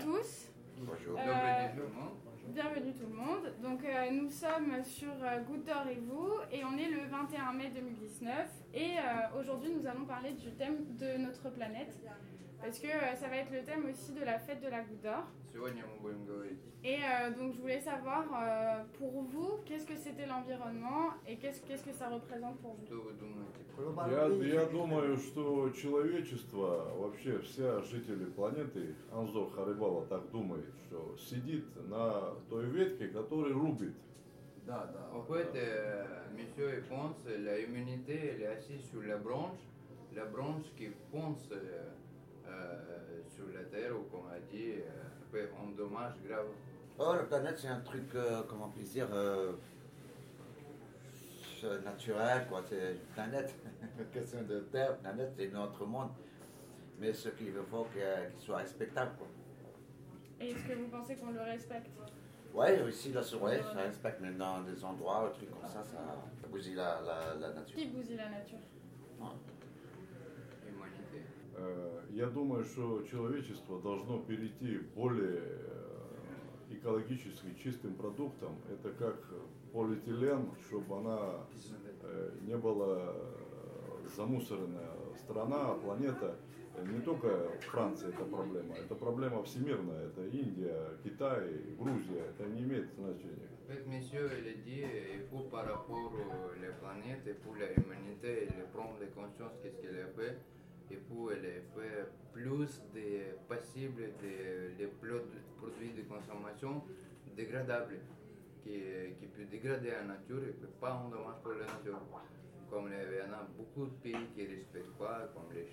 tous. Bonjour. Euh, Bienvenue tout le monde. Bienvenue tout le monde. Donc euh, nous sommes sur euh, Goutte d'Or et vous et on est le 21 mai 2019 et euh, aujourd'hui nous allons parler du thème de notre planète parce que euh, ça va être le thème aussi de la fête de la Goutte d'Or. Сегодня мы будем говорить Et euh, donc je voulais savoir euh, pour vous qu'est-ce que c'était l'environnement et qu'est-ce qu'est-ce que ça représente pour vous. Что вы думаете? Я, я думаю, что человечество, вообще вся жители планеты, Анзор Харибала так думает, что сидит на той ветке, которая рубит. Да, да. En fait, euh, monsieur il pense la humanité elle est assise sur la branche, la branche qui fonce euh, euh, sur la terre ou comme on a dit, euh, fait un dommage grave. Oh, la planète, c'est un truc, euh, comment on peut dire, euh, euh, naturel, quoi. C'est une planète. Question de terre, planète, c'est notre monde. Mais ce qu'il faut que- qu'il soit respectable, quoi. Et est-ce que vous pensez qu'on le respecte Ouais, là, sur ouais, ça respecte, mais dans des endroits, des trucs comme ça, ça, ça bousille la, la, la nature. Qui bousille la nature Humanité. Э, Я думаю, что человечество должно перейти к более э, экологически чистым продуктам. Это как полиэтилен, чтобы она э, не была э, замусоренная страна, планета. Э, Не только Франция это проблема, это проблема всемирная. Это Индия, Китай, Грузия. Это не имеет значения. En monsieur, il a dit il faut par rapport à la planète et pour la humanité, il prendre les conscience qu'est-ce qu'elle fait et pour elle fait plus de possible de, pro- produits de consommation dégradables qui, qui peut dégrader la nature et peut pas un dommage pour la nature. Comme les- il y en a beaucoup de pays qui ne respectent pas, comme les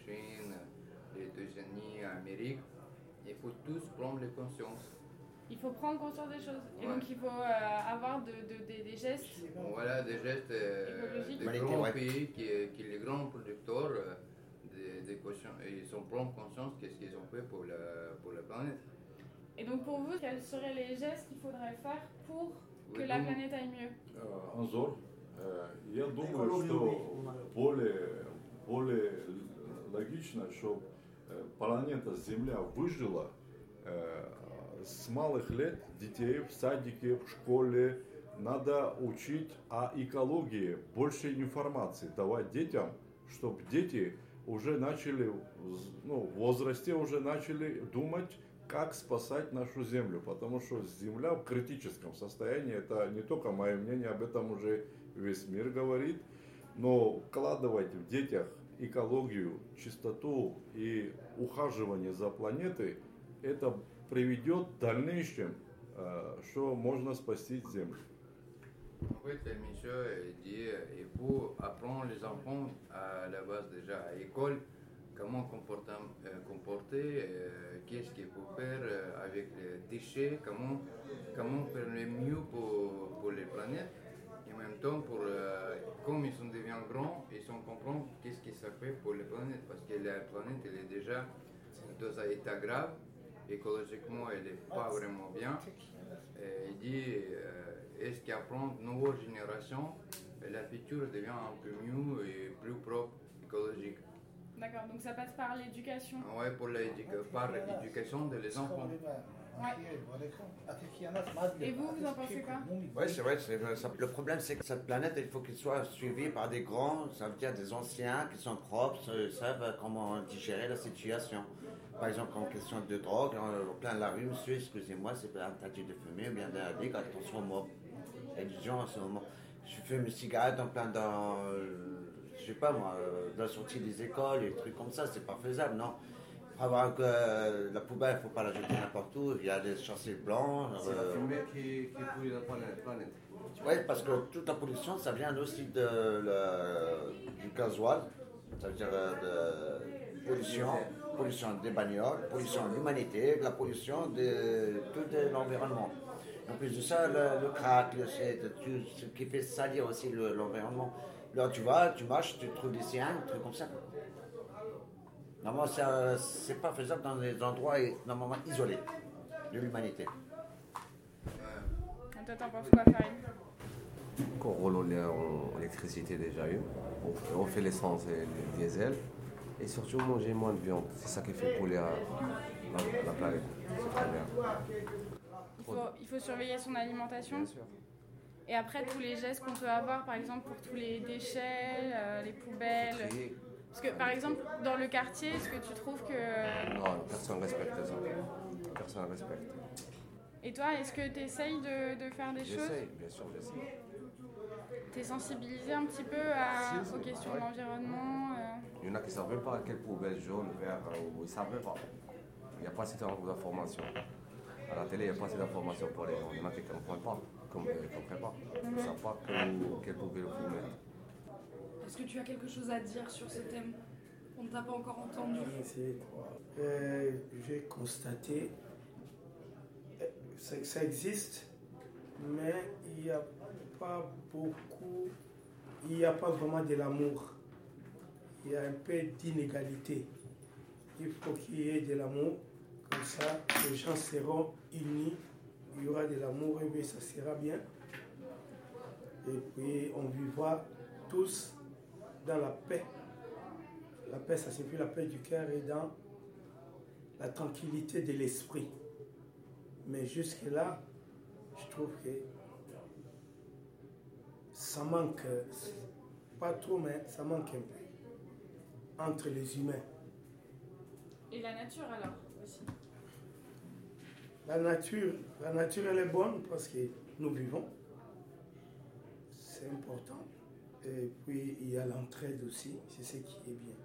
Chine, les États-Unis, l'Amérique. Il faut tous prendre les consciences. Il faut prendre conscience des choses. Et Ouais. donc il faut euh, avoir de, de- des- des gestes. Voilà des gestes euh, Écologiques. des Humanité, grands ouais. pays qui, qui les grands producteurs euh, des, des cautions, ils ont prendre conscience qu'est-ce qu'ils ont fait pour la, pour la planète. Et donc pour vous, quels seraient les gestes qu'il faudrait faire pour que Oui, la donc, planète aille mieux Э, Анзор, э, я думаю, что более, более логично, чтобы планета Земля выжила э, с малых лет детей в садике, в школе. Надо учить о экологии, больше информации давать детям, чтобы дети уже начали, ну, в возрасте уже начали думать, как спасать нашу землю, потому что земля в критическом состоянии, это не только мое мнение, об этом уже весь мир говорит, но вкладывать в детях экологию, чистоту и ухаживание за планетой, это приведет в дальнейшем, э, что можно спасти Землю. En fait, monsieur dit il faut apprendre les enfants à la base déjà à l'école comment comporter, euh, comporter euh, qu'est-ce qu'il faut faire euh, avec les déchets, comment, comment faire le mieux pour, pour les planètes. En même temps, pour, euh, comme ils sont devenus grands, ils sont comprendre qu'est-ce que ça fait pour les planètes. Parce que la planète, elle est déjà dans un état grave. Écologiquement, elle n'est pas vraiment bien. Et il dit, euh, est-ce qu'apprendre une nouvelle génération, la future devient un peu mieux et plus propre, écologique? D'accord, donc ça passe par l'éducation. Ouais, pour l'éducation, par l'éducation des enfants. Et vous, vous en pensez quoi Oui, c'est vrai. c'est- ça- le problème, c'est que cette planète, il faut qu'elle soit suivie par des grands, ça veut dire des anciens qui sont propres, savent comment digérer la situation. Par exemple, en question de drogue, en plein de la rue, monsieur, excusez-moi, c'est pas interdit de fumer, ou bien d'indique, attention aux mots. Il y a des gens en ce moment. Je fume une cigarette en plein dans, euh, je sais pas moi, euh, dans la sortie des écoles, et des trucs comme ça, c'est pas faisable, non? Avoir que euh, la poubelle, faut pas la jeter n'importe où. Il y a des chassés blancs. C'est la euh, fumée qui, qui pourrit la planète. oui, parce que toute la pollution, ça vient aussi de le- du gasoil, ça veut dire euh, de pollution, pollution des bagnoles, pollution de l'humanité, la pollution de tout l'environnement. En plus de ça, le, le crack, le shit, tout ce qui fait salir aussi le- l'environnement. Là, tu vas, tu marches, tu trouves des cyanures, des trucs comme ça. Normalement, c'est pas faisable dans des endroits normalement isolés de l'humanité. Toi, t'en penses quoi, Farid? Qu'on roule en en électricité déjà eu. On fait, on fait l'essence et le diesel. Et surtout manger moins de viande. C'est ça qui fait le poulet à, la, planète. Il faut, il faut surveiller son alimentation. Bien sûr. Et après, tous les gestes qu'on peut avoir, par exemple, pour tous les déchets, euh, les poubelles. Parce que, par exemple, dans le quartier, est-ce que tu trouves que. Non, personne respecte ça. Personne respecte. Et toi, est-ce que tu essayes de, de faire des choses? J'essaye, bien sûr, j'essaye. Tu es sensibilisé un petit peu à- Si, aux questions de l'environnement euh, Il y en a qui ne savent pas quelle poubelle jaune, vert, euh, ils ne savent pas. Il n'y a pas assez d'informations. À la télé, il n'y a pas assez d'informations pour les gens. Il y en a qui ne comprennent pas. Comme, ils ne comprennent pas. Ils ne savent pas que- quelle poubelle il faut mettre. Est-ce que tu as quelque chose à dire sur ce thème On ne t'a pas encore entendu. Euh, J'ai constaté euh, ça, existe, mais il n'y a pas beaucoup, il n'y a pas vraiment de l'amour. Il y a un peu d'inégalité. Il faut qu'il y ait de l'amour, comme ça les gens seront unis, il y aura de l'amour et puis ça sera bien. Et puis on vivra tous dans la paix. La paix, ça signifie la paix du cœur et dans la tranquillité de l'esprit. Mais jusque-là, je trouve que ça manque, pas trop, mais ça manque un peu entre les humains. Et la nature, alors, aussi. La nature, la nature, elle est bonne parce que nous vivons. C'est important. Et puis, il y a l'entraide aussi, c'est ce qui est bien.